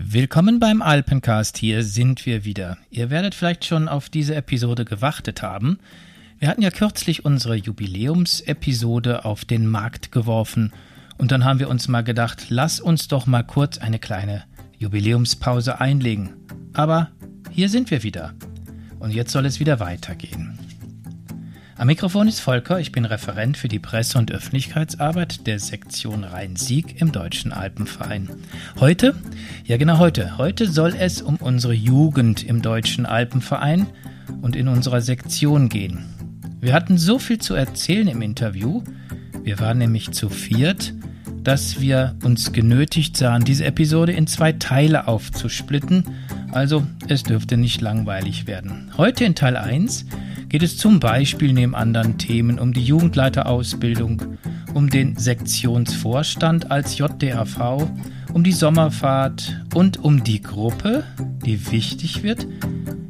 Willkommen beim Alpencast, hier sind wir wieder. Ihr werdet vielleicht schon auf diese Episode gewartet haben. Wir hatten ja kürzlich unsere Jubiläumsepisode auf den Markt geworfen und dann haben wir uns mal gedacht, lass uns doch mal kurz eine kleine Jubiläumspause einlegen. Aber hier sind wir wieder. Und jetzt soll es wieder weitergehen. Am Mikrofon ist Volker, ich bin Referent für die Presse- und Öffentlichkeitsarbeit der Sektion Rhein-Sieg im Deutschen Alpenverein. Heute, ja genau heute, heute soll es um unsere Jugend im Deutschen Alpenverein und in unserer Sektion gehen. Wir hatten so viel zu erzählen im Interview, wir waren nämlich zu viert, dass wir uns genötigt sahen, diese Episode in zwei Teile aufzusplitten, also es dürfte nicht langweilig werden. Heute in Teil 1 geht es zum Beispiel neben anderen Themen um die Jugendleiterausbildung, um den Sektionsvorstand als JDAV, um die Sommerfahrt und um die Gruppe, die wichtig wird,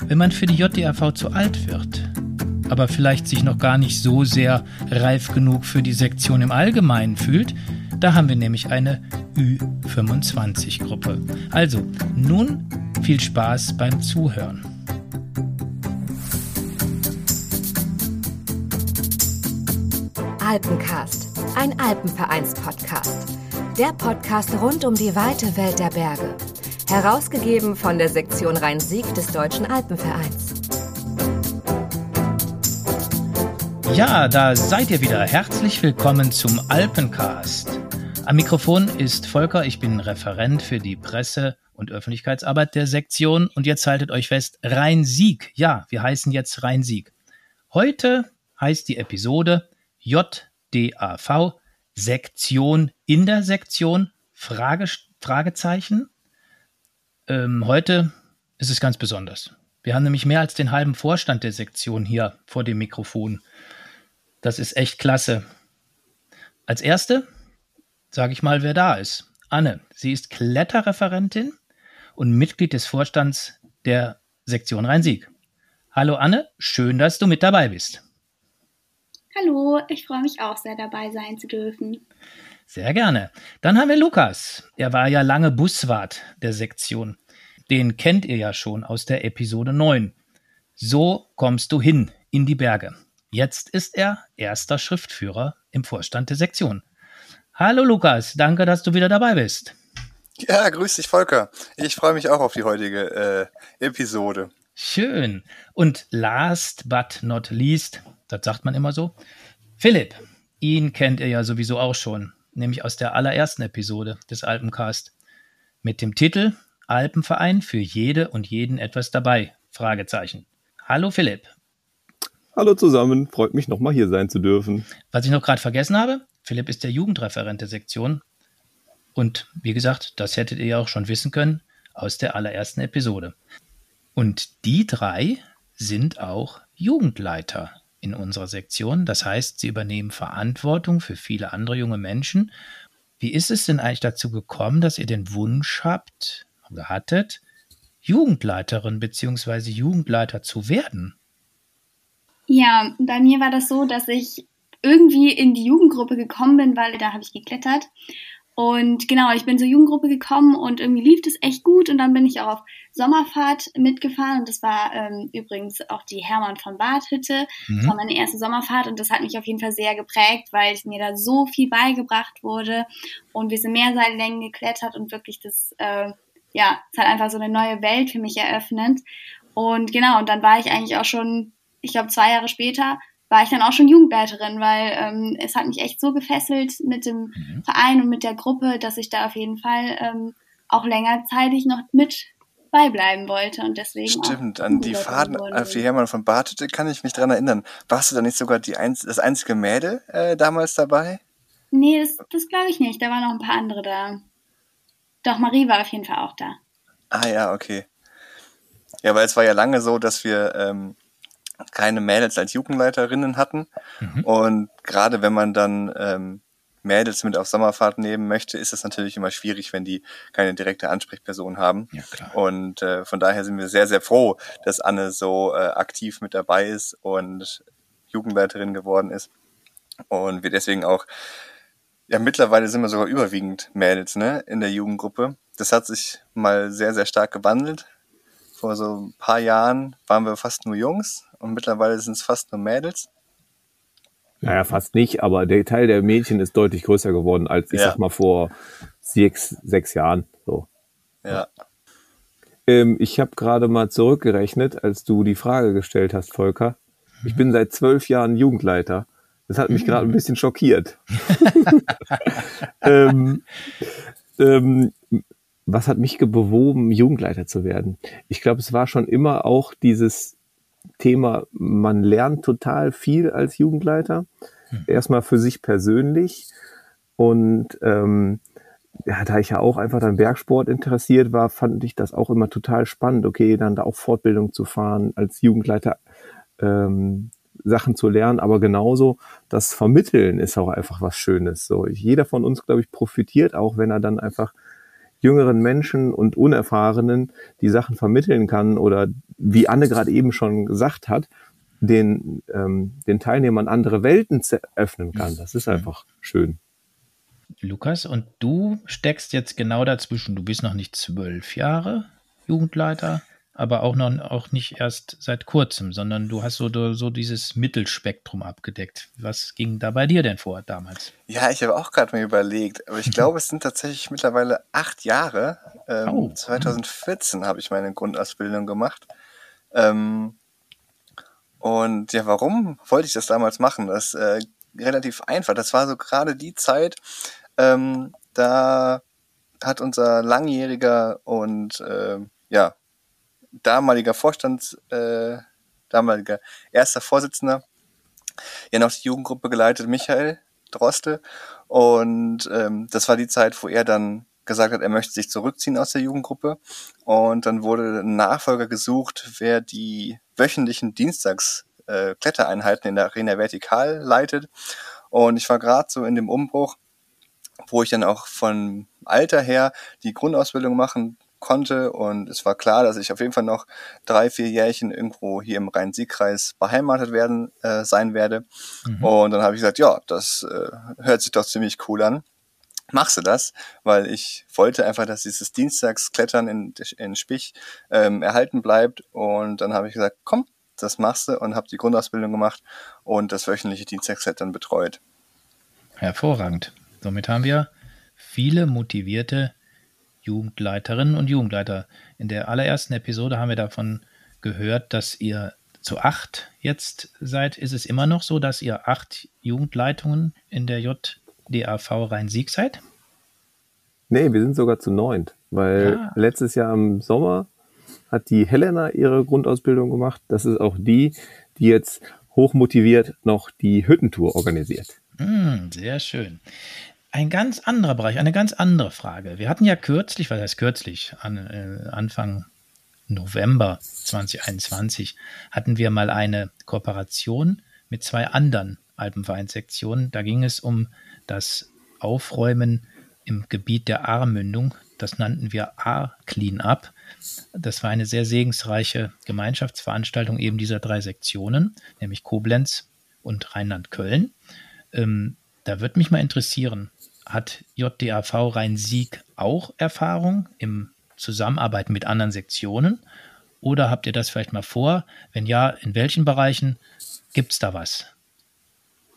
wenn man für die JDAV zu alt wird, aber vielleicht sich noch gar nicht so sehr reif genug für die Sektion im Allgemeinen fühlt. Da haben wir nämlich eine Ü25-Gruppe. Also, nun viel Spaß beim Zuhören. Alpencast, ein Alpenvereins-Podcast. Der Podcast rund um die weite Welt der Berge. Herausgegeben von der Sektion Rhein-Sieg des Deutschen Alpenvereins. Ja, da seid ihr wieder. Herzlich willkommen zum Alpencast. Am Mikrofon ist Volker, ich bin Referent für die Presse- und Öffentlichkeitsarbeit der Sektion. Und jetzt haltet euch fest, Rhein-Sieg. Ja, wir heißen jetzt Rhein-Sieg. Heute heißt die Episode JDAV, Sektion in der Sektion, Frage, Fragezeichen. Ähm, heute ist es ganz besonders. Wir haben nämlich mehr als den halben Vorstand der Sektion hier vor dem Mikrofon. Das ist echt klasse. Als erste sage ich mal, wer da ist. Anne, sie ist Kletterreferentin und Mitglied des Vorstands der Sektion Rhein-Sieg. Hallo Anne, schön, dass du mit dabei bist. Hallo, ich freue mich auch sehr dabei sein zu dürfen. Sehr gerne. Dann haben wir Lukas. Er war ja lange Buswart der Sektion. Den kennt ihr ja schon aus der Episode 9. So kommst du hin in die Berge. Jetzt ist er erster Schriftführer im Vorstand der Sektion. Hallo Lukas, danke, dass du wieder dabei bist. Ja, grüß dich Volker. Ich freue mich auch auf die heutige äh, Episode. Schön. Und last but not least, das sagt man immer so. Philipp, ihn kennt ihr ja sowieso auch schon, nämlich aus der allerersten Episode des Alpencast mit dem Titel Alpenverein für jede und jeden etwas dabei? Fragezeichen. Hallo Philipp. Hallo zusammen, freut mich nochmal hier sein zu dürfen. Was ich noch gerade vergessen habe, Philipp ist der Jugendreferent der Sektion. Und wie gesagt, das hättet ihr ja auch schon wissen können aus der allerersten Episode. Und die drei sind auch Jugendleiter in unserer Sektion. Das heißt, sie übernehmen Verantwortung für viele andere junge Menschen. Wie ist es denn eigentlich dazu gekommen, dass ihr den Wunsch habt oder hattet, Jugendleiterin bzw. Jugendleiter zu werden? Ja, bei mir war das so, dass ich irgendwie in die Jugendgruppe gekommen bin, weil da habe ich geklettert und genau, ich bin zur Jugendgruppe gekommen und irgendwie lief das echt gut. Und dann bin ich auch auf Sommerfahrt mitgefahren. Und das war ähm, übrigens auch die Hermann von Bad Hütte. Mhm. Das war meine erste Sommerfahrt und das hat mich auf jeden Fall sehr geprägt, weil mir da so viel beigebracht wurde. Und wir sind Mehrseillängen geklettert und wirklich das, äh, ja, es hat einfach so eine neue Welt für mich eröffnet. Und genau, und dann war ich eigentlich auch schon, ich glaube, zwei Jahre später war ich dann auch schon Jugendleiterin, weil ähm, es hat mich echt so gefesselt mit dem mhm. Verein und mit der Gruppe, dass ich da auf jeden Fall ähm, auch längerzeitig noch mit beibleiben wollte und deswegen. Stimmt, an die Faden auf die Hermann von Bartete kann ich mich dran erinnern. Warst du da nicht sogar die einz das einzige Mädel äh, damals dabei? Nee, das, das glaube ich nicht. Da waren noch ein paar andere da. Doch, Marie war auf jeden Fall auch da. Ah ja, okay. Ja, weil es war ja lange so, dass wir ähm, keine Mädels als Jugendleiterinnen hatten. Mhm. Und gerade wenn man dann ähm, Mädels mit auf Sommerfahrt nehmen möchte, ist es natürlich immer schwierig, wenn die keine direkte Ansprechperson haben. Ja, klar. Und äh, von daher sind wir sehr, sehr froh, dass Anne so äh, aktiv mit dabei ist und Jugendleiterin geworden ist. Und wir deswegen auch ja, mittlerweile sind wir sogar überwiegend Mädels, ne, in der Jugendgruppe. Das hat sich mal sehr, sehr stark gewandelt. Vor so ein paar Jahren waren wir fast nur Jungs und mittlerweile sind es fast nur Mädels. Naja, fast nicht, aber der Teil der Mädchen ist deutlich größer geworden als, ich ja. sag mal, vor sechs, sechs Jahren. So. Ja. Ähm, ich habe gerade mal zurückgerechnet, als du die Frage gestellt hast, Volker. Ich bin seit zwölf Jahren Jugendleiter. Das hat mich gerade ein bisschen schockiert. ähm, ähm, was hat mich bewogen, Jugendleiter zu werden? Ich glaube, es war schon immer auch dieses Thema, man lernt total viel als Jugendleiter. Hm. Erstmal für sich persönlich. Und ähm, ja, da ich ja auch einfach dann Bergsport interessiert war, fand ich das auch immer total spannend, okay, dann da auch Fortbildung zu fahren, als Jugendleiter ähm, Sachen zu lernen, aber genauso das Vermitteln ist auch einfach was Schönes. So, jeder von uns, glaube ich, profitiert auch, wenn er dann einfach jüngeren Menschen und Unerfahrenen die Sachen vermitteln kann oder wie Anne gerade eben schon gesagt hat, den, ähm, den Teilnehmern andere Welten öffnen kann. Das ist einfach schön. Lukas, und du steckst jetzt genau dazwischen. Du bist noch nicht zwölf Jahre Jugendleiter, aber auch noch auch nicht erst seit kurzem, sondern du hast so, so dieses Mittelspektrum abgedeckt. Was ging da bei dir denn vor damals? Ja, ich habe auch gerade mal überlegt, aber ich glaube, es sind tatsächlich mittlerweile acht Jahre. Ähm, oh. 2014 habe ich meine Grundausbildung gemacht. Ähm, und ja, warum wollte ich das damals machen? Das ist äh, relativ einfach. Das war so gerade die Zeit, ähm, da hat unser langjähriger und äh, ja, damaliger Vorstands, äh, damaliger erster Vorsitzender, ja noch die Jugendgruppe geleitet, Michael Droste. Und ähm, das war die Zeit, wo er dann gesagt hat, er möchte sich zurückziehen aus der Jugendgruppe. Und dann wurde ein Nachfolger gesucht, wer die wöchentlichen Dienstags äh, in der Arena Vertikal leitet. Und ich war gerade so in dem Umbruch, wo ich dann auch von Alter her die Grundausbildung machen konnte und es war klar, dass ich auf jeden Fall noch drei, vier Jährchen irgendwo hier im Rhein-Sieg-Kreis beheimatet werden äh, sein werde. Mhm. Und dann habe ich gesagt, ja, das äh, hört sich doch ziemlich cool an. Machst du das? Weil ich wollte einfach, dass dieses Dienstagsklettern in, in Spich ähm, erhalten bleibt. Und dann habe ich gesagt, komm, das machst du und habe die Grundausbildung gemacht und das wöchentliche Dienstagsklettern betreut. Hervorragend. Somit haben wir viele motivierte Jugendleiterinnen und Jugendleiter. In der allerersten Episode haben wir davon gehört, dass ihr zu acht jetzt seid. Ist es immer noch so, dass ihr acht Jugendleitungen in der JDAV Rhein-Sieg seid? Nee, wir sind sogar zu neunt, weil ah. letztes Jahr im Sommer hat die Helena ihre Grundausbildung gemacht. Das ist auch die, die jetzt hochmotiviert noch die Hüttentour organisiert. Mm, sehr schön ein ganz anderer Bereich, eine ganz andere Frage. Wir hatten ja kürzlich, was heißt kürzlich, an, äh, Anfang November 2021 hatten wir mal eine Kooperation mit zwei anderen Alpenvereinssektionen. Da ging es um das Aufräumen im Gebiet der Ahrmündung. Das nannten wir A-Clean-Up. Das war eine sehr segensreiche Gemeinschaftsveranstaltung eben dieser drei Sektionen, nämlich Koblenz und Rheinland-Köln. Ähm, da würde mich mal interessieren, hat JDAV Rhein-Sieg auch Erfahrung im Zusammenarbeiten mit anderen Sektionen? Oder habt ihr das vielleicht mal vor? Wenn ja, in welchen Bereichen gibt es da was?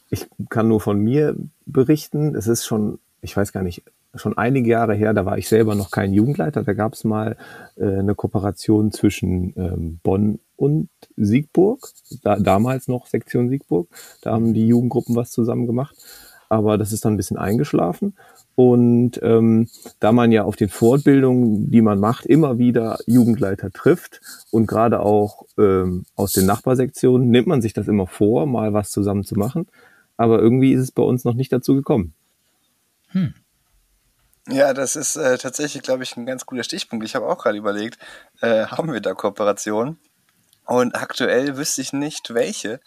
Ich kann nur von mir berichten. Es ist schon, ich weiß gar nicht, schon einige Jahre her, da war ich selber noch kein Jugendleiter. Da gab es mal äh, eine Kooperation zwischen ähm, Bonn und Siegburg, da, damals noch Sektion Siegburg. Da haben die Jugendgruppen was zusammen gemacht aber das ist dann ein bisschen eingeschlafen. Und ähm, da man ja auf den Fortbildungen, die man macht, immer wieder Jugendleiter trifft und gerade auch ähm, aus den Nachbarsektionen, nimmt man sich das immer vor, mal was zusammen zu machen. Aber irgendwie ist es bei uns noch nicht dazu gekommen. Hm. Ja, das ist äh, tatsächlich, glaube ich, ein ganz guter Stichpunkt. Ich habe auch gerade überlegt, äh, haben wir da Kooperationen? Und aktuell wüsste ich nicht, welche.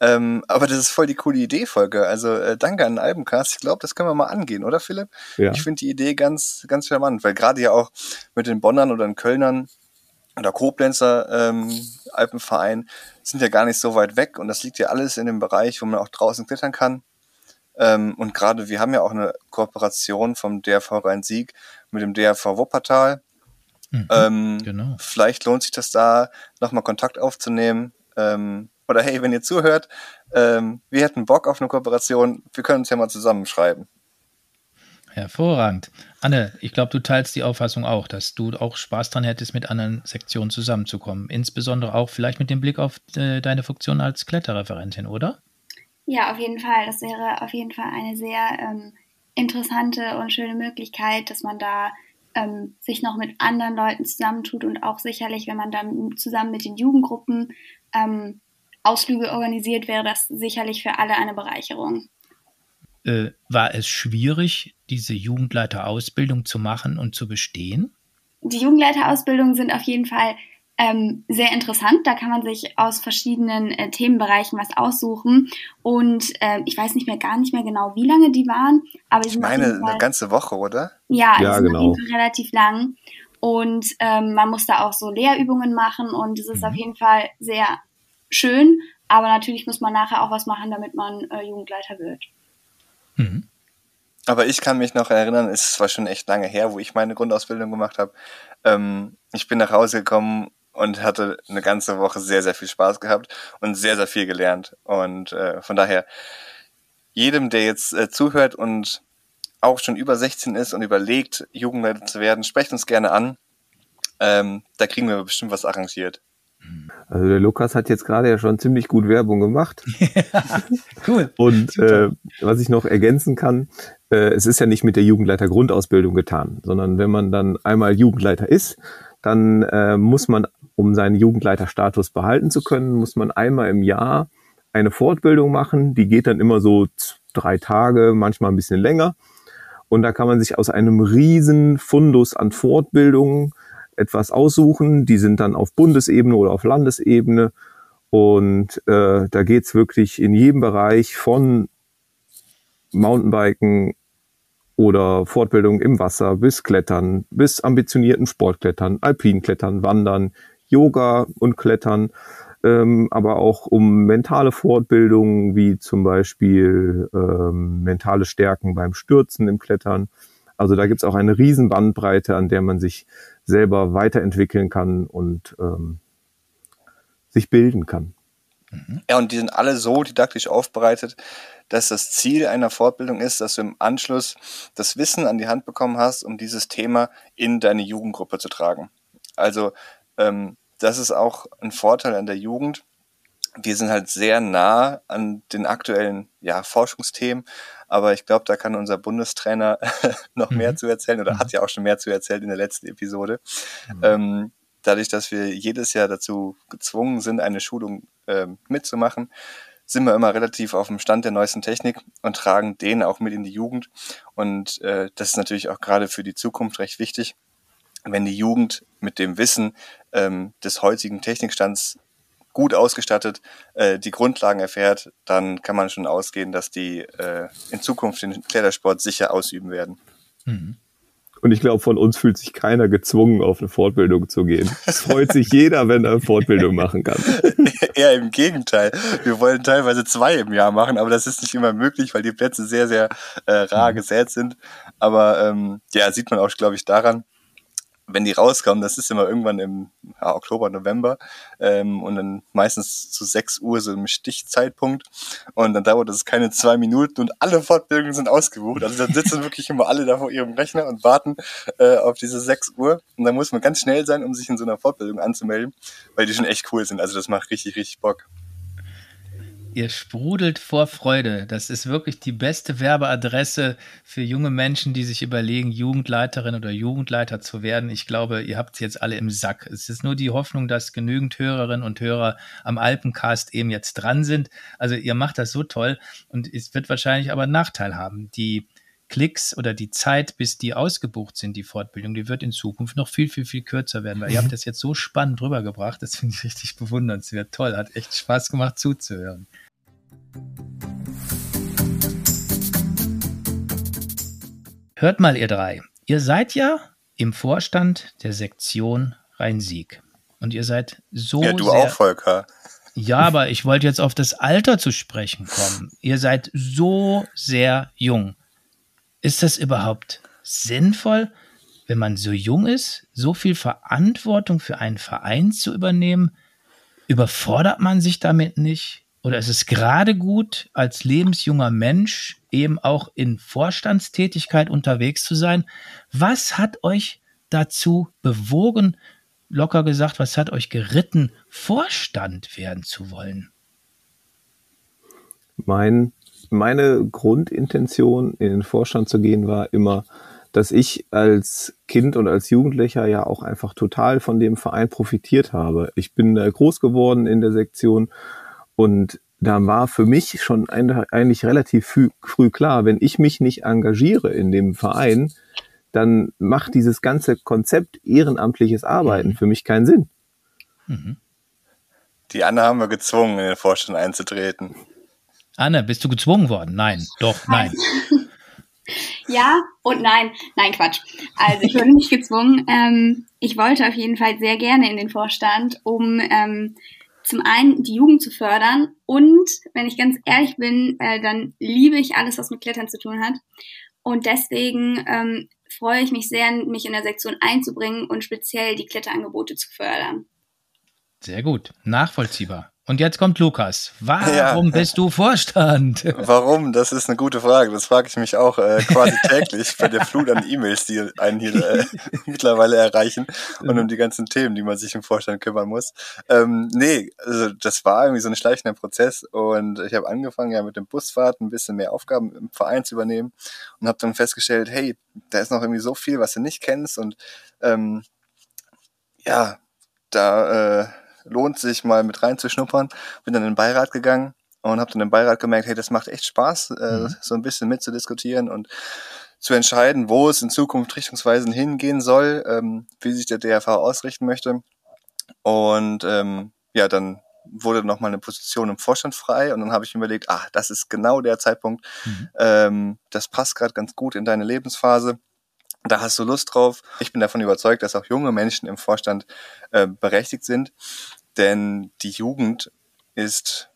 Ähm, aber das ist voll die coole Idee, Folge. Also äh, danke an den Albencast. Ich glaube, das können wir mal angehen, oder Philipp? Ja. Ich finde die Idee ganz, ganz charmant, weil gerade ja auch mit den Bonnern oder den Kölnern oder Koblenzer ähm, Alpenverein sind ja gar nicht so weit weg und das liegt ja alles in dem Bereich, wo man auch draußen klettern kann. Ähm, und gerade wir haben ja auch eine Kooperation vom DRV Rhein-Sieg mit dem DRV Wuppertal. Mhm, ähm, genau. Vielleicht lohnt sich das da, nochmal Kontakt aufzunehmen. Ähm, oder hey, wenn ihr zuhört, ähm, wir hätten Bock auf eine Kooperation, wir können uns ja mal zusammenschreiben. Hervorragend. Anne, ich glaube, du teilst die Auffassung auch, dass du auch Spaß dran hättest, mit anderen Sektionen zusammenzukommen. Insbesondere auch vielleicht mit dem Blick auf äh, deine Funktion als Kletterreferentin, oder? Ja, auf jeden Fall. Das wäre auf jeden Fall eine sehr ähm, interessante und schöne Möglichkeit, dass man da ähm, sich noch mit anderen Leuten zusammentut und auch sicherlich, wenn man dann zusammen mit den Jugendgruppen ähm, Ausflüge organisiert, wäre das sicherlich für alle eine Bereicherung. Äh, war es schwierig, diese Jugendleiterausbildung zu machen und zu bestehen? Die Jugendleiterausbildungen sind auf jeden Fall ähm, sehr interessant. Da kann man sich aus verschiedenen äh, Themenbereichen was aussuchen. Und äh, ich weiß nicht mehr gar nicht mehr genau, wie lange die waren. Aber ich meine, Fall, eine ganze Woche, oder? Ja, ja genau. auf jeden Fall relativ lang. Und ähm, man muss da auch so Lehrübungen machen und es ist mhm. auf jeden Fall sehr schön. Aber natürlich muss man nachher auch was machen, damit man äh, Jugendleiter wird. Mhm. Aber ich kann mich noch erinnern, es war schon echt lange her, wo ich meine Grundausbildung gemacht habe. Ähm, ich bin nach Hause gekommen und hatte eine ganze Woche sehr, sehr viel Spaß gehabt und sehr, sehr viel gelernt. Und äh, von daher, jedem, der jetzt äh, zuhört und auch schon über 16 ist und überlegt, Jugendleiter zu werden, sprecht uns gerne an. Ähm, da kriegen wir bestimmt was arrangiert. Also der Lukas hat jetzt gerade ja schon ziemlich gut Werbung gemacht. cool. Und äh, was ich noch ergänzen kann, äh, es ist ja nicht mit der Jugendleiter Grundausbildung getan, sondern wenn man dann einmal Jugendleiter ist, dann äh, muss man, um seinen Jugendleiterstatus behalten zu können, muss man einmal im Jahr eine Fortbildung machen. Die geht dann immer so drei Tage, manchmal ein bisschen länger. Und da kann man sich aus einem riesen Fundus an Fortbildungen etwas aussuchen. Die sind dann auf Bundesebene oder auf Landesebene. Und äh, da geht's wirklich in jedem Bereich von Mountainbiken oder Fortbildung im Wasser bis Klettern, bis ambitionierten Sportklettern, Alpinklettern, Wandern, Yoga und Klettern, ähm, aber auch um mentale Fortbildungen wie zum Beispiel ähm, mentale Stärken beim Stürzen im Klettern. Also da gibt's auch eine riesen Bandbreite, an der man sich selber weiterentwickeln kann und ähm, sich bilden kann. Ja, und die sind alle so didaktisch aufbereitet, dass das Ziel einer Fortbildung ist, dass du im Anschluss das Wissen an die Hand bekommen hast, um dieses Thema in deine Jugendgruppe zu tragen. Also ähm, das ist auch ein Vorteil an der Jugend. Wir sind halt sehr nah an den aktuellen ja, Forschungsthemen, aber ich glaube, da kann unser Bundestrainer noch mhm. mehr zu erzählen oder mhm. hat ja auch schon mehr zu erzählen in der letzten Episode. Mhm. Ähm, dadurch, dass wir jedes Jahr dazu gezwungen sind, eine Schulung ähm, mitzumachen, sind wir immer relativ auf dem Stand der neuesten Technik und tragen den auch mit in die Jugend. Und äh, das ist natürlich auch gerade für die Zukunft recht wichtig, wenn die Jugend mit dem Wissen ähm, des heutigen Technikstands gut ausgestattet äh, die Grundlagen erfährt, dann kann man schon ausgehen, dass die äh, in Zukunft den Klettersport sicher ausüben werden. Mhm. Und ich glaube, von uns fühlt sich keiner gezwungen, auf eine Fortbildung zu gehen. Es freut sich jeder, wenn er eine Fortbildung machen kann. Eher im Gegenteil. Wir wollen teilweise zwei im Jahr machen, aber das ist nicht immer möglich, weil die Plätze sehr, sehr äh, rar mhm. gesät sind. Aber ähm, ja, sieht man auch, glaube ich, daran, wenn die rauskommen, das ist immer irgendwann im ja, Oktober, November ähm, und dann meistens zu 6 Uhr so im Stichzeitpunkt und dann dauert das keine zwei Minuten und alle Fortbildungen sind ausgebucht. Also dann sitzen wirklich immer alle da vor ihrem Rechner und warten äh, auf diese 6 Uhr und dann muss man ganz schnell sein, um sich in so einer Fortbildung anzumelden, weil die schon echt cool sind. Also das macht richtig, richtig Bock. Ihr sprudelt vor Freude. Das ist wirklich die beste Werbeadresse für junge Menschen, die sich überlegen, Jugendleiterin oder Jugendleiter zu werden. Ich glaube, ihr habt es jetzt alle im Sack. Es ist nur die Hoffnung, dass genügend Hörerinnen und Hörer am Alpencast eben jetzt dran sind. Also ihr macht das so toll und es wird wahrscheinlich aber einen Nachteil haben. Die Klicks oder die Zeit, bis die ausgebucht sind, die Fortbildung, die wird in Zukunft noch viel, viel, viel kürzer werden, weil ihr habt das jetzt so spannend rübergebracht. Das finde ich richtig bewundernswert. Toll, hat echt Spaß gemacht zuzuhören. Hört mal, ihr drei. Ihr seid ja im Vorstand der Sektion Rhein-Sieg. Und ihr seid so. Ja, du sehr auch, Volker. Ja, aber ich wollte jetzt auf das Alter zu sprechen kommen. Ihr seid so sehr jung. Ist das überhaupt sinnvoll, wenn man so jung ist, so viel Verantwortung für einen Verein zu übernehmen? Überfordert man sich damit nicht? Oder ist es gerade gut, als lebensjunger Mensch eben auch in Vorstandstätigkeit unterwegs zu sein? Was hat euch dazu bewogen, locker gesagt, was hat euch geritten, Vorstand werden zu wollen? Mein, meine Grundintention, in den Vorstand zu gehen, war immer, dass ich als Kind und als Jugendlicher ja auch einfach total von dem Verein profitiert habe. Ich bin groß geworden in der Sektion und da war für mich schon eigentlich relativ früh klar, wenn ich mich nicht engagiere in dem Verein, dann macht dieses ganze Konzept ehrenamtliches Arbeiten mhm. für mich keinen Sinn. Mhm. Die Anne haben wir gezwungen, in den Vorstand einzutreten. Anne, bist du gezwungen worden? Nein, doch, nein. ja und nein. Nein, Quatsch. Also ich wurde nicht gezwungen. Ähm, ich wollte auf jeden Fall sehr gerne in den Vorstand, um ähm, zum einen die Jugend zu fördern und, wenn ich ganz ehrlich bin, äh, dann liebe ich alles, was mit Klettern zu tun hat. Und deswegen ähm, freue ich mich sehr, mich in der Sektion einzubringen und speziell die Kletterangebote zu fördern. Sehr gut, nachvollziehbar. Und jetzt kommt Lukas. Warum ja. bist du Vorstand? Warum? Das ist eine gute Frage. Das frage ich mich auch äh, quasi täglich bei der Flut an E-Mails, die einen hier äh, mittlerweile erreichen und um die ganzen Themen, die man sich im Vorstand kümmern muss. Ähm, nee, also das war irgendwie so ein schleichender Prozess und ich habe angefangen ja mit dem Busfahrt ein bisschen mehr Aufgaben im Verein zu übernehmen und habe dann festgestellt, hey, da ist noch irgendwie so viel, was du nicht kennst und ähm, ja, da äh, lohnt sich mal mit reinzuschnuppern. Bin dann in den Beirat gegangen und habe dann im Beirat gemerkt, hey, das macht echt Spaß, äh, mhm. so ein bisschen mitzudiskutieren und zu entscheiden, wo es in Zukunft richtungsweisend hingehen soll, ähm, wie sich der DRV ausrichten möchte. Und ähm, ja, dann wurde nochmal eine Position im Vorstand frei und dann habe ich mir überlegt, ah, das ist genau der Zeitpunkt, mhm. ähm, das passt gerade ganz gut in deine Lebensphase. Da hast du Lust drauf. Ich bin davon überzeugt, dass auch junge Menschen im Vorstand äh, berechtigt sind, denn die Jugend ist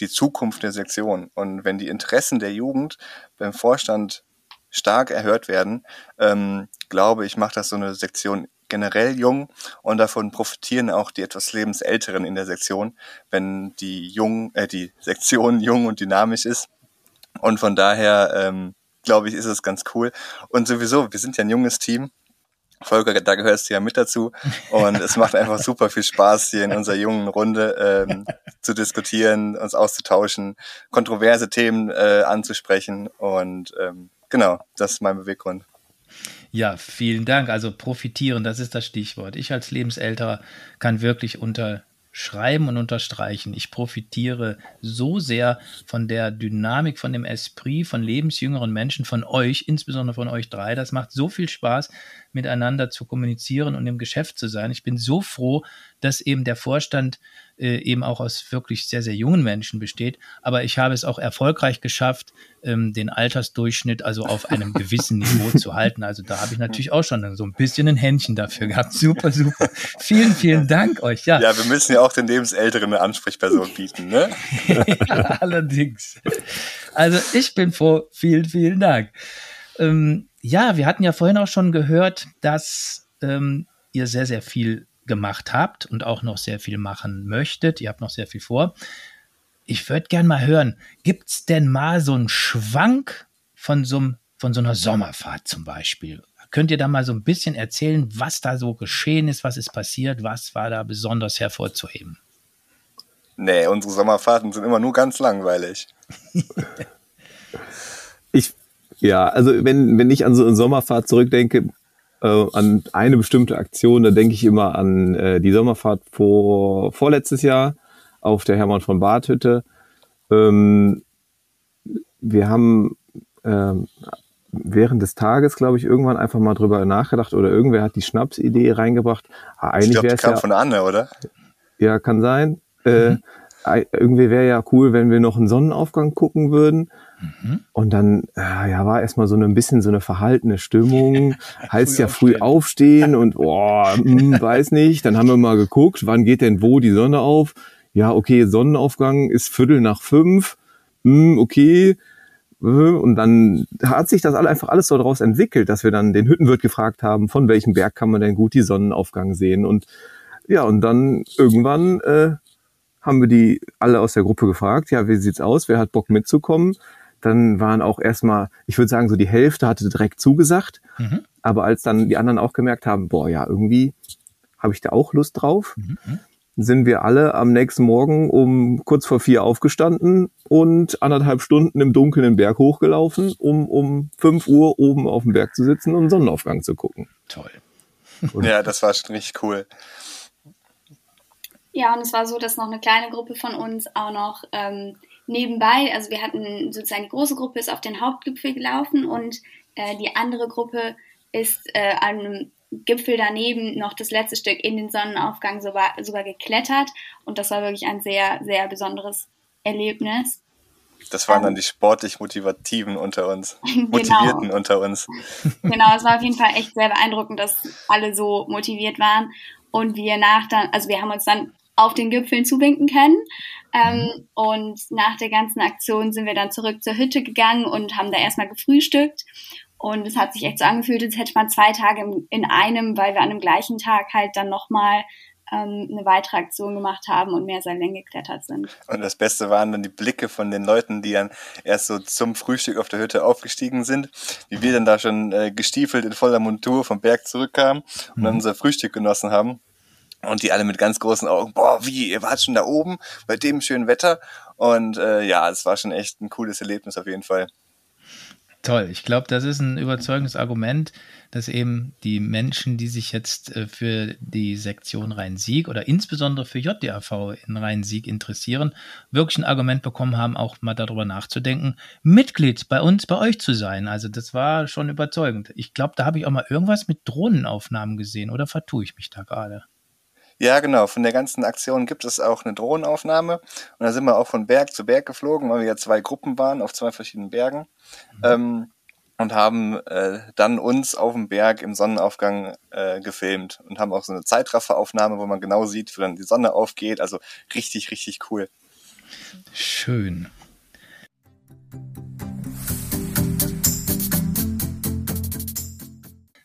die Zukunft der Sektion. Und wenn die Interessen der Jugend beim Vorstand stark erhört werden, ähm, glaube ich, macht das so eine Sektion generell jung und davon profitieren auch die etwas lebensälteren in der Sektion, wenn die jung, äh, die Sektion jung und dynamisch ist. Und von daher ähm, glaube ich, ist es ganz cool. Und sowieso, wir sind ja ein junges Team. Volker, da gehörst du ja mit dazu. Und es macht einfach super viel Spaß, hier in unserer jungen Runde ähm, zu diskutieren, uns auszutauschen, kontroverse Themen äh, anzusprechen. Und ähm, genau, das ist mein Beweggrund. Ja, vielen Dank. Also profitieren, das ist das Stichwort. Ich als Lebensälterer kann wirklich unter schreiben und unterstreichen. Ich profitiere so sehr von der Dynamik, von dem Esprit von lebensjüngeren Menschen, von euch, insbesondere von euch drei. Das macht so viel Spaß, miteinander zu kommunizieren und im Geschäft zu sein. Ich bin so froh, dass eben der Vorstand äh, eben auch aus wirklich sehr, sehr jungen Menschen besteht. Aber ich habe es auch erfolgreich geschafft, ähm, den Altersdurchschnitt also auf einem gewissen Niveau zu halten. Also da habe ich natürlich auch schon so ein bisschen ein Händchen dafür gehabt. Super, super. Vielen, vielen Dank euch. Ja, ja wir müssen ja auch den Lebensälteren eine Ansprechperson bieten, ne? ja, allerdings. Also ich bin froh. Vielen, vielen Dank. Ähm, ja, wir hatten ja vorhin auch schon gehört, dass ähm, ihr sehr, sehr viel gemacht habt und auch noch sehr viel machen möchtet. Ihr habt noch sehr viel vor. Ich würde gern mal hören, gibt es denn mal so einen Schwank von so, von so einer Sommerfahrt zum Beispiel? Könnt ihr da mal so ein bisschen erzählen, was da so geschehen ist, was ist passiert, was war da besonders hervorzuheben? Nee, unsere Sommerfahrten sind immer nur ganz langweilig. ich, ja, also wenn, wenn ich an so eine Sommerfahrt zurückdenke, äh, an eine bestimmte Aktion, da denke ich immer an äh, die Sommerfahrt vor vorletztes Jahr auf der Hermann von Bart Hütte. Ähm, wir haben ähm, während des Tages, glaube ich, irgendwann einfach mal drüber nachgedacht oder irgendwer hat die Schnapsidee reingebracht. Ah, eigentlich ich glaube, die kam ja, von Anne, oder? Ja, kann sein. Äh, mhm. Irgendwie wäre ja cool, wenn wir noch einen Sonnenaufgang gucken würden. Mhm. Und dann äh, ja, war erstmal so ein bisschen so eine verhaltene Stimmung. heißt früh ja früh aufstehen und oh, mh, weiß nicht. Dann haben wir mal geguckt, wann geht denn wo die Sonne auf. ja, okay, Sonnenaufgang ist Viertel nach fünf, hm, okay. Und dann hat sich das einfach alles so daraus entwickelt, dass wir dann den Hüttenwirt gefragt haben, von welchem Berg kann man denn gut die Sonnenaufgang sehen. Und ja, und dann irgendwann äh, haben wir die alle aus der Gruppe gefragt, ja, wie sieht's aus? Wer hat Bock mitzukommen? Dann waren auch erstmal, ich würde sagen, so die Hälfte hatte direkt zugesagt. Mhm. Aber als dann die anderen auch gemerkt haben, boah, ja, irgendwie habe ich da auch Lust drauf, mhm. sind wir alle am nächsten Morgen um kurz vor vier aufgestanden und anderthalb Stunden im Dunkeln den Berg hochgelaufen, um um fünf Uhr oben auf dem Berg zu sitzen und Sonnenaufgang zu gucken. Toll. ja, das war schon richtig cool. Ja, und es war so, dass noch eine kleine Gruppe von uns auch noch ähm, nebenbei, also wir hatten sozusagen die große Gruppe ist auf den Hauptgipfel gelaufen und äh, die andere Gruppe ist äh, an einem Gipfel daneben noch das letzte Stück in den Sonnenaufgang sogar, sogar geklettert und das war wirklich ein sehr, sehr besonderes Erlebnis. Das waren dann ähm, die sportlich Motivativen unter uns, genau. Motivierten genau. unter uns. Genau, es war auf jeden Fall echt sehr beeindruckend, dass alle so motiviert waren und wir nach dann, also wir haben uns dann auf den Gipfeln zuwinken können. Ähm, mhm. und nach der ganzen Aktion sind wir dann zurück zur Hütte gegangen und haben da erstmal gefrühstückt. Und es hat sich echt so angefühlt, als hätte man zwei Tage in einem, weil wir an dem gleichen Tag halt dann nochmal ähm, eine weitere Aktion gemacht haben und mehr Seilen geklettert sind. Und das Beste waren dann die Blicke von den Leuten, die dann erst so zum Frühstück auf der Hütte aufgestiegen sind, wie wir dann da schon äh, gestiefelt in voller Montur vom Berg zurückkamen und mhm. dann unser Frühstück genossen haben. Und die alle mit ganz großen Augen, boah, wie, ihr wart schon da oben bei dem schönen Wetter. Und äh, ja, es war schon echt ein cooles Erlebnis auf jeden Fall. Toll. Ich glaube, das ist ein überzeugendes Argument, dass eben die Menschen, die sich jetzt äh, für die Sektion Rhein-Sieg oder insbesondere für JDAV in Rhein-Sieg interessieren, wirklich ein Argument bekommen haben, auch mal darüber nachzudenken, Mitglied bei uns, bei euch zu sein. Also das war schon überzeugend. Ich glaube, da habe ich auch mal irgendwas mit Drohnenaufnahmen gesehen oder vertue ich mich da gerade? Ja, genau. Von der ganzen Aktion gibt es auch eine Drohnenaufnahme. Und da sind wir auch von Berg zu Berg geflogen, weil wir ja zwei Gruppen waren auf zwei verschiedenen Bergen. Mhm. Ähm, und haben äh, dann uns auf dem Berg im Sonnenaufgang äh, gefilmt und haben auch so eine Zeitrafferaufnahme, wo man genau sieht, wie dann die Sonne aufgeht. Also richtig, richtig cool. Schön.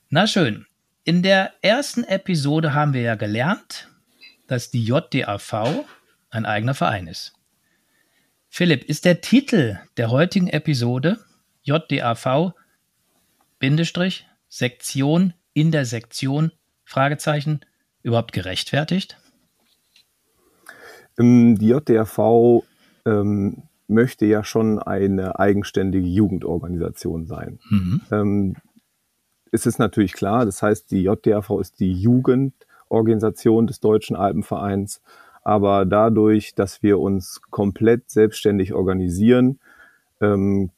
Na schön. In der ersten Episode haben wir ja gelernt, dass die JDAV ein eigener Verein ist. Philipp, ist der Titel der heutigen Episode JDAV Bindestrich Sektion in der Sektion Fragezeichen überhaupt gerechtfertigt? Ähm, die JDAV ähm, möchte ja schon eine eigenständige Jugendorganisation sein. Mhm. Ähm, es ist natürlich klar, das heißt, die JDAV ist die Jugendorganisation des Deutschen Alpenvereins. Aber dadurch, dass wir uns komplett selbstständig organisieren, ähm,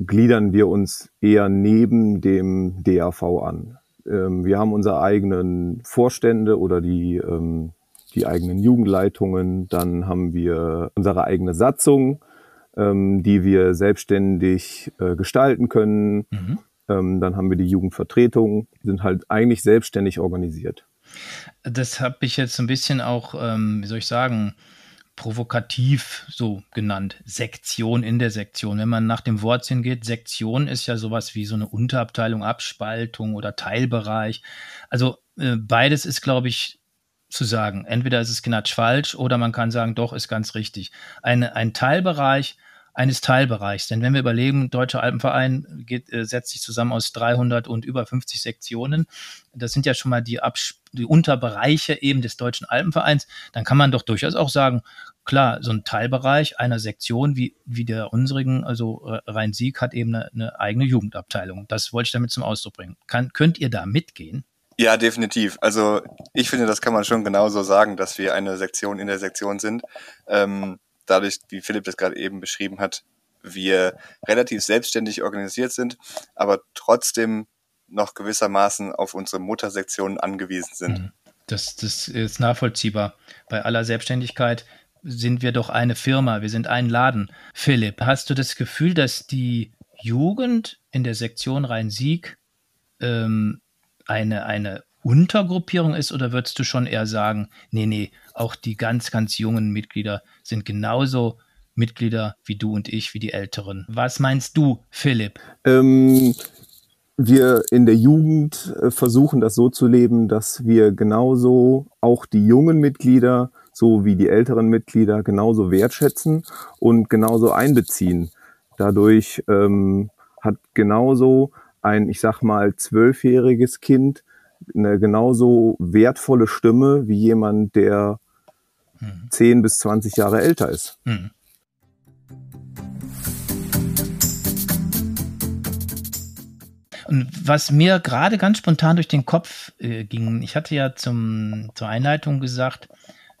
gliedern wir uns eher neben dem DAV an. Ähm, wir haben unsere eigenen Vorstände oder die, ähm, die eigenen Jugendleitungen. Dann haben wir unsere eigene Satzung, ähm, die wir selbstständig äh, gestalten können. Mhm. Ähm, dann haben wir die Jugendvertretung, sind halt eigentlich selbstständig organisiert. Das habe ich jetzt ein bisschen auch, ähm, wie soll ich sagen, provokativ so genannt. Sektion in der Sektion. Wenn man nach dem Wortsinn geht, Sektion ist ja sowas wie so eine Unterabteilung, Abspaltung oder Teilbereich. Also äh, beides ist, glaube ich, zu sagen. Entweder ist es gnatsch falsch oder man kann sagen, doch, ist ganz richtig. Eine, ein Teilbereich eines Teilbereichs. Denn wenn wir überlegen, Deutscher Alpenverein geht, äh, setzt sich zusammen aus 300 und über 50 Sektionen. Das sind ja schon mal die, Abs die Unterbereiche eben des Deutschen Alpenvereins. Dann kann man doch durchaus auch sagen, klar, so ein Teilbereich einer Sektion wie, wie der unsrigen, also Rhein-Sieg, hat eben eine, eine, eigene Jugendabteilung. Das wollte ich damit zum Ausdruck bringen. Kann, könnt ihr da mitgehen? Ja, definitiv. Also ich finde, das kann man schon genauso sagen, dass wir eine Sektion in der Sektion sind. Ähm, dadurch, wie Philipp das gerade eben beschrieben hat, wir relativ selbstständig organisiert sind, aber trotzdem noch gewissermaßen auf unsere Muttersektionen angewiesen sind. Mhm. Das, das ist nachvollziehbar. Bei aller Selbstständigkeit sind wir doch eine Firma, wir sind ein Laden. Philipp, hast du das Gefühl, dass die Jugend in der Sektion Rhein-Sieg ähm, eine, eine Untergruppierung ist oder würdest du schon eher sagen, nee, nee, auch die ganz, ganz jungen Mitglieder sind genauso Mitglieder wie du und ich, wie die Älteren. Was meinst du, Philipp? Ähm, wir in der Jugend äh, versuchen das so zu leben, dass wir genauso auch die jungen Mitglieder so wie die älteren Mitglieder genauso wertschätzen und genauso einbeziehen. Dadurch ähm, hat genauso ein, ich sag mal, zwölfjähriges Kind eine genauso wertvolle Stimme wie jemand, der mhm. 10 bis 20 Jahre älter ist. Mhm. Und was mir gerade ganz spontan durch den Kopf äh, ging, ich hatte ja zum, zur Einleitung gesagt,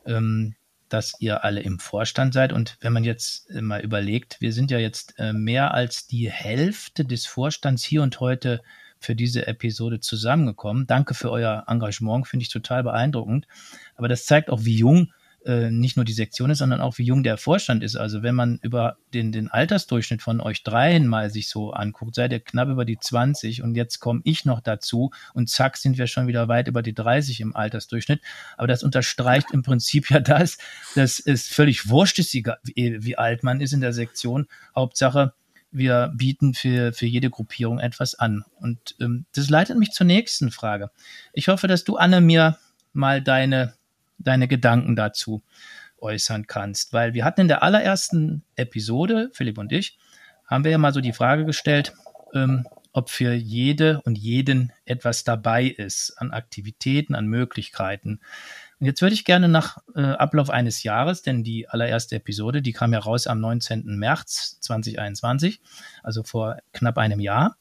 ähm, dass ihr alle im Vorstand seid. Und wenn man jetzt äh, mal überlegt, wir sind ja jetzt äh, mehr als die Hälfte des Vorstands hier und heute für diese Episode zusammengekommen. Danke für euer Engagement, finde ich total beeindruckend. Aber das zeigt auch, wie jung äh, nicht nur die Sektion ist, sondern auch wie jung der Vorstand ist. Also wenn man über den, den Altersdurchschnitt von euch dreien mal sich so anguckt, seid ihr knapp über die 20 und jetzt komme ich noch dazu und zack sind wir schon wieder weit über die 30 im Altersdurchschnitt. Aber das unterstreicht im Prinzip ja das, dass es völlig wurscht ist, wie, wie alt man ist in der Sektion. Hauptsache, wir bieten für, für jede Gruppierung etwas an. Und ähm, das leitet mich zur nächsten Frage. Ich hoffe, dass du, Anne, mir mal deine deine Gedanken dazu äußern kannst. Weil wir hatten in der allerersten Episode, Philipp und ich, haben wir ja mal so die Frage gestellt, ähm, ob für jede und jeden etwas dabei ist an Aktivitäten, an Möglichkeiten. Und jetzt würde ich gerne nach äh, Ablauf eines Jahres, denn die allererste Episode, die kam ja raus am 19. März 2021, also vor knapp einem Jahr.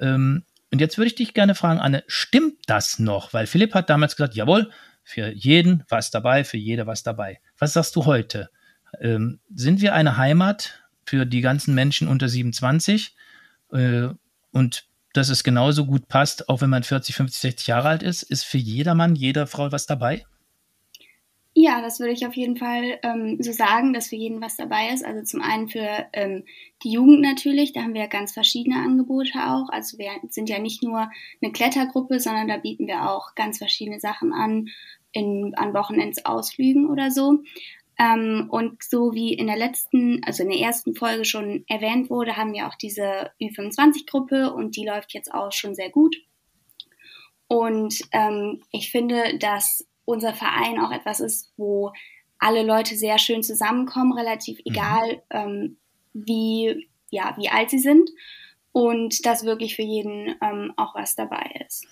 Ähm, und jetzt würde ich dich gerne fragen, Anne, stimmt das noch? Weil Philipp hat damals gesagt, jawohl, für jeden was dabei, für jede was dabei. Was sagst du heute? Ähm, sind wir eine Heimat für die ganzen Menschen unter 27 äh, und dass es genauso gut passt, auch wenn man 40, 50, 60 Jahre alt ist? Ist für jedermann, jeder Frau was dabei? Ja, das würde ich auf jeden Fall ähm, so sagen, dass für jeden was dabei ist. Also zum einen für ähm, die Jugend natürlich, da haben wir ganz verschiedene Angebote auch. Also wir sind ja nicht nur eine Klettergruppe, sondern da bieten wir auch ganz verschiedene Sachen an, in, an Wochenendsausflügen oder so. Ähm, und so wie in der letzten, also in der ersten Folge schon erwähnt wurde, haben wir auch diese Ü25-Gruppe und die läuft jetzt auch schon sehr gut. Und ähm, ich finde, dass unser Verein auch etwas ist, wo alle Leute sehr schön zusammenkommen, relativ mhm. egal, ähm, wie, ja, wie alt sie sind. Und dass wirklich für jeden ähm, auch was dabei ist.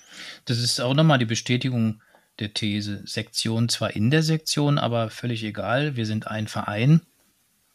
Das ist auch nochmal die Bestätigung der These. Sektion zwar in der Sektion, aber völlig egal. Wir sind ein Verein.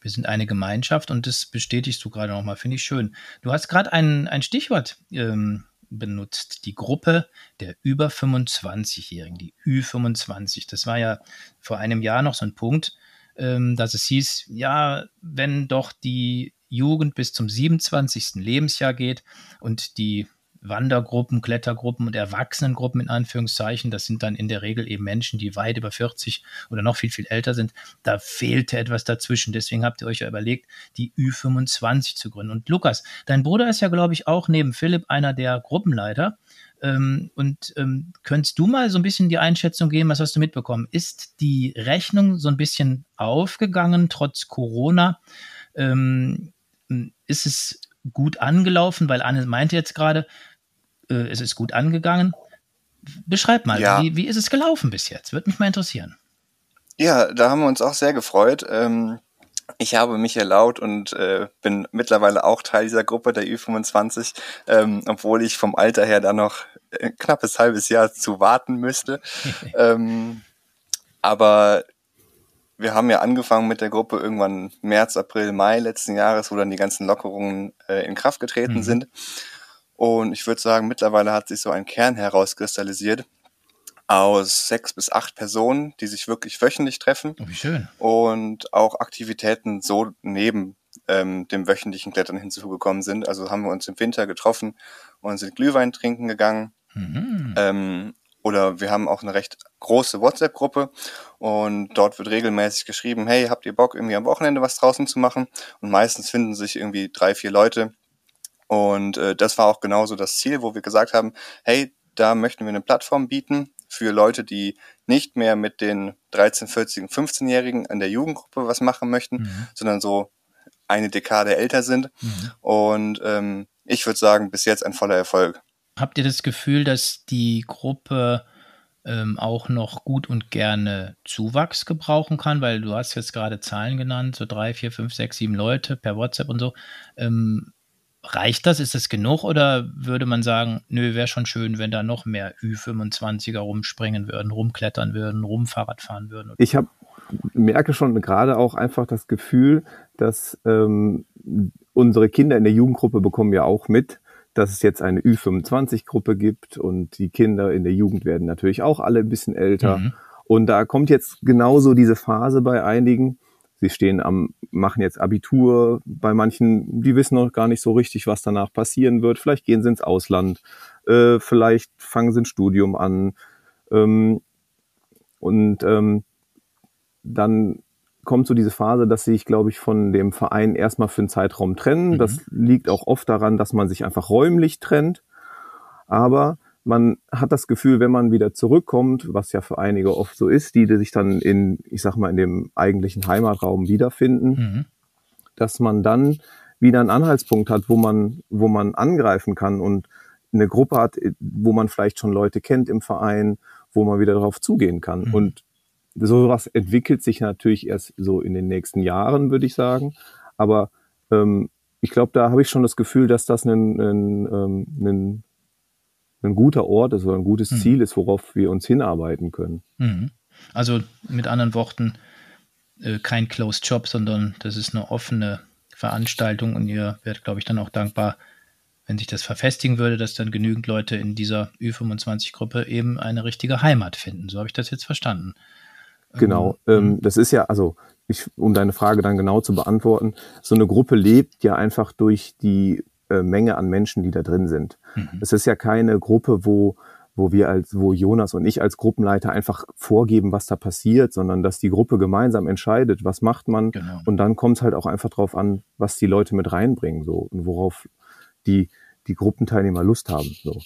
Wir sind eine Gemeinschaft und das bestätigst du gerade nochmal, finde ich schön. Du hast gerade ein, ein Stichwort ähm, benutzt, die Gruppe der über 25-Jährigen, die Ü25. Das war ja vor einem Jahr noch so ein Punkt, ähm, dass es hieß, ja, wenn doch die Jugend bis zum 27. Lebensjahr geht und die Wandergruppen, Klettergruppen und Erwachsenengruppen in Anführungszeichen. Das sind dann in der Regel eben Menschen, die weit über 40 oder noch viel, viel älter sind. Da fehlte etwas dazwischen. Deswegen habt ihr euch ja überlegt, die Ü25 zu gründen. Und Lukas, dein Bruder ist ja, glaube ich, auch neben Philipp einer der Gruppenleiter. Ähm, und ähm, könntest du mal so ein bisschen die Einschätzung geben, was hast du mitbekommen? Ist die Rechnung so ein bisschen aufgegangen, trotz Corona? Ähm, ist es gut angelaufen? Weil Anne meinte jetzt gerade, äh, es ist gut angegangen. Beschreib mal, ja. wie, wie ist es gelaufen bis jetzt? Würde mich mal interessieren. Ja, da haben wir uns auch sehr gefreut. Ähm, ich habe mich erlaubt und äh, bin mittlerweile auch Teil dieser Gruppe der Ü25, ähm, obwohl ich vom Alter her da noch ein knappes halbes Jahr zu warten müsste. ähm, aber wir haben ja angefangen mit der Gruppe irgendwann März, April, Mai letzten Jahres, wo dann die ganzen Lockerungen äh, in Kraft getreten mhm. sind. Und ich würde sagen, mittlerweile hat sich so ein Kern herauskristallisiert aus sechs bis acht Personen, die sich wirklich wöchentlich treffen. Oh, wie schön. Und auch Aktivitäten so neben ähm, dem wöchentlichen Klettern hinzugekommen sind. Also haben wir uns im Winter getroffen und sind Glühwein trinken gegangen. Mhm. Ähm, oder wir haben auch eine recht große WhatsApp-Gruppe und dort wird regelmäßig geschrieben, hey, habt ihr Bock, irgendwie am Wochenende was draußen zu machen? Und meistens finden sich irgendwie drei, vier Leute. Und äh, das war auch genauso das Ziel, wo wir gesagt haben, hey, da möchten wir eine Plattform bieten für Leute, die nicht mehr mit den 13, 14, 15-Jährigen in der Jugendgruppe was machen möchten, mhm. sondern so eine Dekade älter sind. Mhm. Und ähm, ich würde sagen, bis jetzt ein voller Erfolg. Habt ihr das Gefühl, dass die Gruppe ähm, auch noch gut und gerne Zuwachs gebrauchen kann? Weil du hast jetzt gerade Zahlen genannt, so drei, vier, fünf, sechs, sieben Leute per WhatsApp und so. Ähm, reicht das? Ist das genug? Oder würde man sagen, nö, wäre schon schön, wenn da noch mehr Ü25er rumspringen würden, rumklettern würden, rumfahrrad fahren würden? Ich habe merke schon gerade auch einfach das Gefühl, dass ähm, unsere Kinder in der Jugendgruppe bekommen ja auch mit, dass es jetzt eine Ü25-Gruppe gibt und die Kinder in der Jugend werden natürlich auch alle ein bisschen älter. Mhm. Und da kommt jetzt genauso diese Phase bei einigen. Sie stehen am, machen jetzt Abitur. Bei manchen, die wissen noch gar nicht so richtig, was danach passieren wird. Vielleicht gehen sie ins Ausland. Äh, vielleicht fangen sie ein Studium an. Ähm, und ähm, dann kommt so diese Phase, dass sie sich, glaube ich, von dem Verein erstmal für einen Zeitraum trennen. Mhm. Das liegt auch oft daran, dass man sich einfach räumlich trennt. Aber man hat das Gefühl, wenn man wieder zurückkommt, was ja für einige oft so ist, die, die sich dann in, ich sag mal, in dem eigentlichen Heimatraum wiederfinden, mhm. dass man dann wieder einen Anhaltspunkt hat, wo man, wo man angreifen kann und eine Gruppe hat, wo man vielleicht schon Leute kennt im Verein, wo man wieder darauf zugehen kann. Mhm. Und sowas entwickelt sich natürlich erst so in den nächsten Jahren, würde ich sagen. Aber ähm, ich glaube, da habe ich schon das Gefühl, dass das ein, ein, ähm, ein, ein guter Ort ist oder ein gutes mhm. Ziel ist, worauf wir uns hinarbeiten können. Mhm. Also mit anderen Worten, äh, kein Closed Job, sondern das ist eine offene Veranstaltung und ihr werdet, glaube ich, dann auch dankbar, wenn sich das verfestigen würde, dass dann genügend Leute in dieser Ü25-Gruppe eben eine richtige Heimat finden. So habe ich das jetzt verstanden. Genau. Ähm, ähm, das ist ja, also ich, um deine Frage dann genau zu beantworten, so eine Gruppe lebt ja einfach durch die äh, Menge an Menschen, die da drin sind. Mhm. Es ist ja keine Gruppe, wo wo wir als, wo Jonas und ich als Gruppenleiter einfach vorgeben, was da passiert, sondern dass die Gruppe gemeinsam entscheidet, was macht man. Genau. Und dann kommt es halt auch einfach drauf an, was die Leute mit reinbringen, so und worauf die die Gruppenteilnehmer Lust haben. So.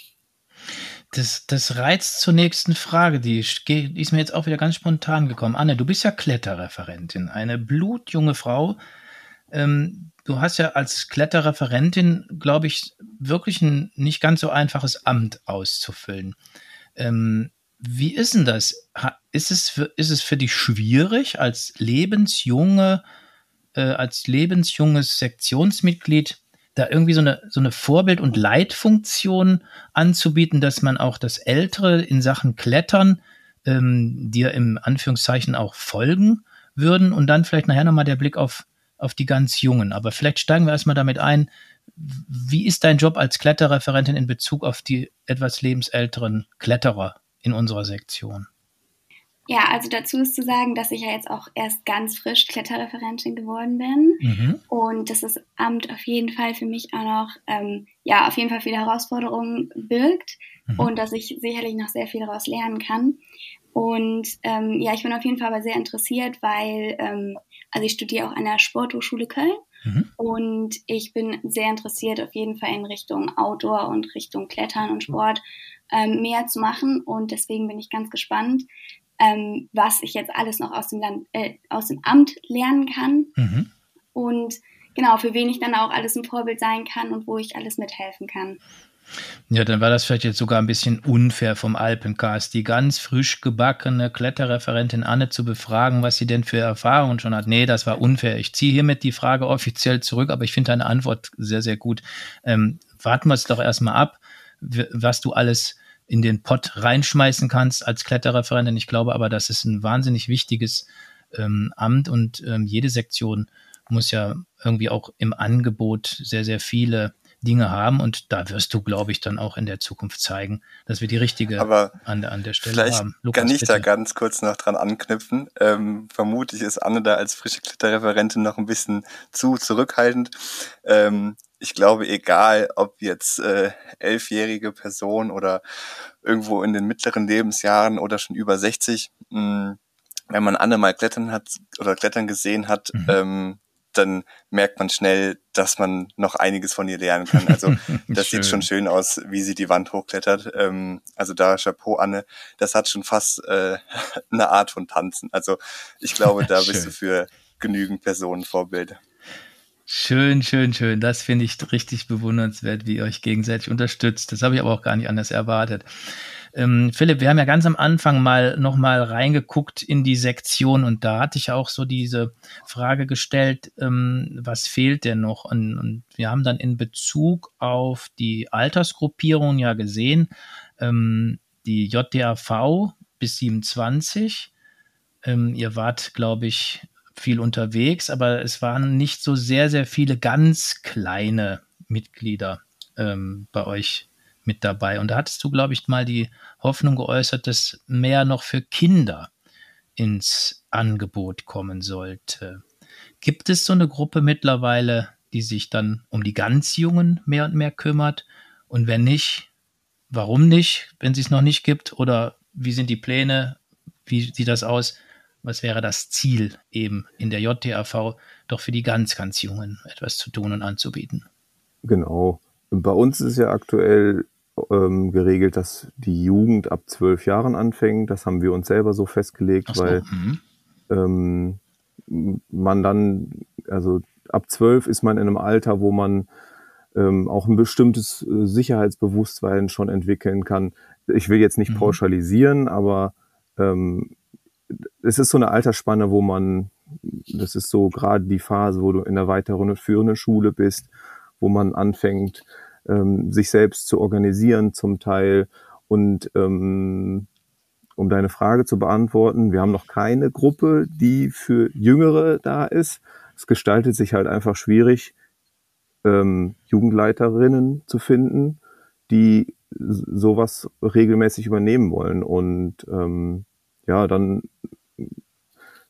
Das, das reizt zur nächsten Frage, die ist mir jetzt auch wieder ganz spontan gekommen. Anne, du bist ja Kletterreferentin, eine blutjunge Frau. Ähm, du hast ja als Kletterreferentin, glaube ich, wirklich ein nicht ganz so einfaches Amt auszufüllen. Ähm, wie ist denn das? Ist es für, ist es für dich schwierig, als lebensjunge, äh, als lebensjunges Sektionsmitglied da irgendwie so eine, so eine Vorbild- und Leitfunktion anzubieten, dass man auch das Ältere in Sachen Klettern ähm, dir im Anführungszeichen auch folgen würden und dann vielleicht nachher nochmal der Blick auf, auf die ganz Jungen. Aber vielleicht steigen wir erstmal damit ein, wie ist dein Job als Kletterreferentin in Bezug auf die etwas lebensälteren Kletterer in unserer Sektion? Ja, also dazu ist zu sagen, dass ich ja jetzt auch erst ganz frisch Kletterreferentin geworden bin mhm. und dass das Amt auf jeden Fall für mich auch noch, ähm, ja, auf jeden Fall viele Herausforderungen birgt mhm. und dass ich sicherlich noch sehr viel daraus lernen kann. Und ähm, ja, ich bin auf jeden Fall aber sehr interessiert, weil, ähm, also ich studiere auch an der Sporthochschule Köln mhm. und ich bin sehr interessiert auf jeden Fall in Richtung Outdoor und Richtung Klettern und Sport ähm, mehr zu machen und deswegen bin ich ganz gespannt, ähm, was ich jetzt alles noch aus dem, Land, äh, aus dem Amt lernen kann mhm. und genau, für wen ich dann auch alles ein Vorbild sein kann und wo ich alles mithelfen kann. Ja, dann war das vielleicht jetzt sogar ein bisschen unfair vom Alpencast, die ganz frisch gebackene Kletterreferentin Anne zu befragen, was sie denn für Erfahrungen schon hat. Nee, das war unfair. Ich ziehe hiermit die Frage offiziell zurück, aber ich finde deine Antwort sehr, sehr gut. Ähm, warten wir es doch erstmal ab, was du alles in den Pott reinschmeißen kannst als Kletterreferentin. Ich glaube aber, das ist ein wahnsinnig wichtiges ähm, Amt und ähm, jede Sektion muss ja irgendwie auch im Angebot sehr, sehr viele Dinge haben und da wirst du, glaube ich, dann auch in der Zukunft zeigen, dass wir die richtige Aber an, an der Stelle vielleicht haben. Lukas, kann ich bitte. da ganz kurz noch dran anknüpfen. Ähm, vermutlich ist Anne da als frische Kletterreferentin noch ein bisschen zu zurückhaltend. Ähm, ich glaube, egal ob jetzt äh, elfjährige Person oder irgendwo in den mittleren Lebensjahren oder schon über 60, mh, wenn man Anne mal klettern hat oder klettern gesehen hat, mhm. ähm, dann merkt man schnell, dass man noch einiges von ihr lernen kann. Also das sieht schon schön aus, wie sie die Wand hochklettert. Ähm, also da Chapeau, Anne, das hat schon fast äh, eine Art von Tanzen. Also ich glaube, da bist du für genügend Personen Vorbild. Schön, schön, schön. Das finde ich richtig bewundernswert, wie ihr euch gegenseitig unterstützt. Das habe ich aber auch gar nicht anders erwartet. Ähm, Philipp, wir haben ja ganz am Anfang mal nochmal reingeguckt in die Sektion und da hatte ich auch so diese Frage gestellt, ähm, was fehlt denn noch? Und, und, wir haben dann in Bezug auf die Altersgruppierung ja gesehen, ähm, die JDAV bis 27. Ähm, ihr wart, glaube ich, viel unterwegs, aber es waren nicht so sehr, sehr viele ganz kleine Mitglieder ähm, bei euch mit dabei. Und da hattest du, glaube ich, mal die Hoffnung geäußert, dass mehr noch für Kinder ins Angebot kommen sollte. Gibt es so eine Gruppe mittlerweile, die sich dann um die ganz Jungen mehr und mehr kümmert? Und wenn nicht, warum nicht, wenn sie es noch nicht gibt? Oder wie sind die Pläne? Wie sieht das aus? Was wäre das Ziel eben in der JTAV, doch für die ganz, ganz Jungen etwas zu tun und anzubieten? Genau. Bei uns ist ja aktuell ähm, geregelt, dass die Jugend ab zwölf Jahren anfängt. Das haben wir uns selber so festgelegt, so, weil mhm. ähm, man dann, also ab zwölf ist man in einem Alter, wo man ähm, auch ein bestimmtes äh, Sicherheitsbewusstsein schon entwickeln kann. Ich will jetzt nicht mhm. pauschalisieren, aber ähm, es ist so eine Altersspanne, wo man, das ist so gerade die Phase, wo du in der weiteren führenden Schule bist, wo man anfängt, ähm, sich selbst zu organisieren zum Teil. Und ähm, um deine Frage zu beantworten, wir haben noch keine Gruppe, die für Jüngere da ist. Es gestaltet sich halt einfach schwierig, ähm, Jugendleiterinnen zu finden, die sowas regelmäßig übernehmen wollen. Und ähm, ja, dann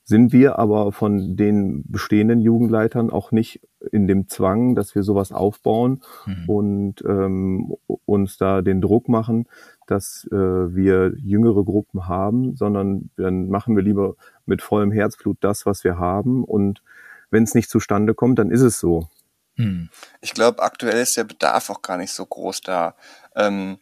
sind wir aber von den bestehenden Jugendleitern auch nicht in dem Zwang, dass wir sowas aufbauen mhm. und ähm, uns da den Druck machen, dass äh, wir jüngere Gruppen haben, sondern dann machen wir lieber mit vollem Herzblut das, was wir haben. Und wenn es nicht zustande kommt, dann ist es so. Mhm. Ich glaube, aktuell ist der Bedarf auch gar nicht so groß da. Ähm,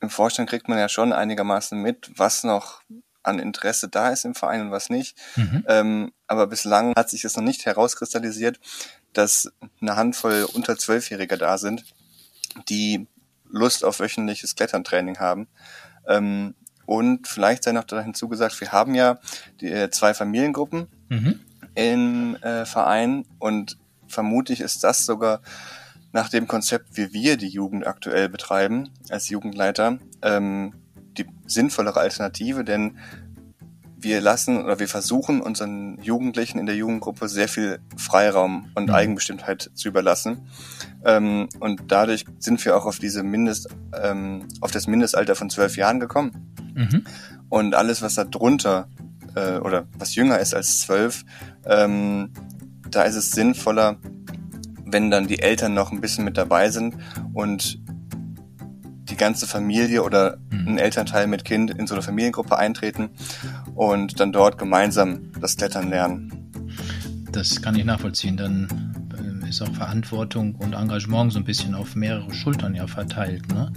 Im Vorstand kriegt man ja schon einigermaßen mit, was noch an Interesse da ist im Verein und was nicht. Mhm. Ähm, aber bislang hat sich es noch nicht herauskristallisiert, dass eine Handvoll unter Zwölfjähriger da sind, die Lust auf wöchentliches Kletterntraining haben. Ähm, und vielleicht sei noch da hinzugesagt, wir haben ja die, äh, zwei Familiengruppen mhm. im äh, Verein und vermutlich ist das sogar nach dem Konzept, wie wir die Jugend aktuell betreiben, als Jugendleiter, ähm, die sinnvollere Alternative, denn wir lassen oder wir versuchen unseren Jugendlichen in der Jugendgruppe sehr viel Freiraum und mhm. Eigenbestimmtheit zu überlassen. Ähm, und dadurch sind wir auch auf diese Mindest, ähm, auf das Mindestalter von zwölf Jahren gekommen. Mhm. Und alles, was da drunter äh, oder was jünger ist als zwölf, ähm, da ist es sinnvoller, wenn dann die Eltern noch ein bisschen mit dabei sind und die ganze Familie oder mhm. ein Elternteil mit Kind in so eine Familiengruppe eintreten und dann dort gemeinsam das Klettern lernen. Das kann ich nachvollziehen. Dann äh, ist auch Verantwortung und Engagement so ein bisschen auf mehrere Schultern ja verteilt. Ne?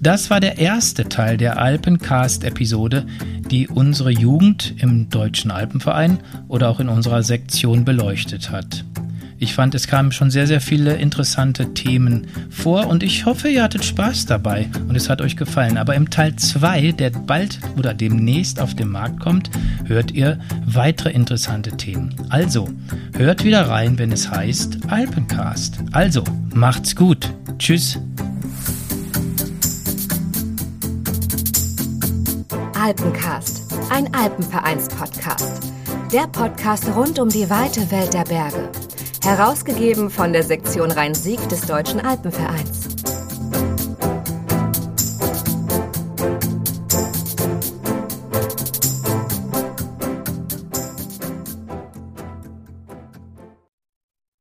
Das war der erste Teil der Alpencast-Episode, die unsere Jugend im Deutschen Alpenverein oder auch in unserer Sektion beleuchtet hat. Ich fand, es kamen schon sehr, sehr viele interessante Themen vor und ich hoffe, ihr hattet Spaß dabei und es hat euch gefallen. Aber im Teil 2, der bald oder demnächst auf den Markt kommt, hört ihr weitere interessante Themen. Also, hört wieder rein, wenn es heißt Alpencast. Also, macht's gut. Tschüss. Alpencast, ein Alpenvereins-Podcast. Der Podcast rund um die weite Welt der Berge. Herausgegeben von der Sektion Rhein-Sieg des Deutschen Alpenvereins.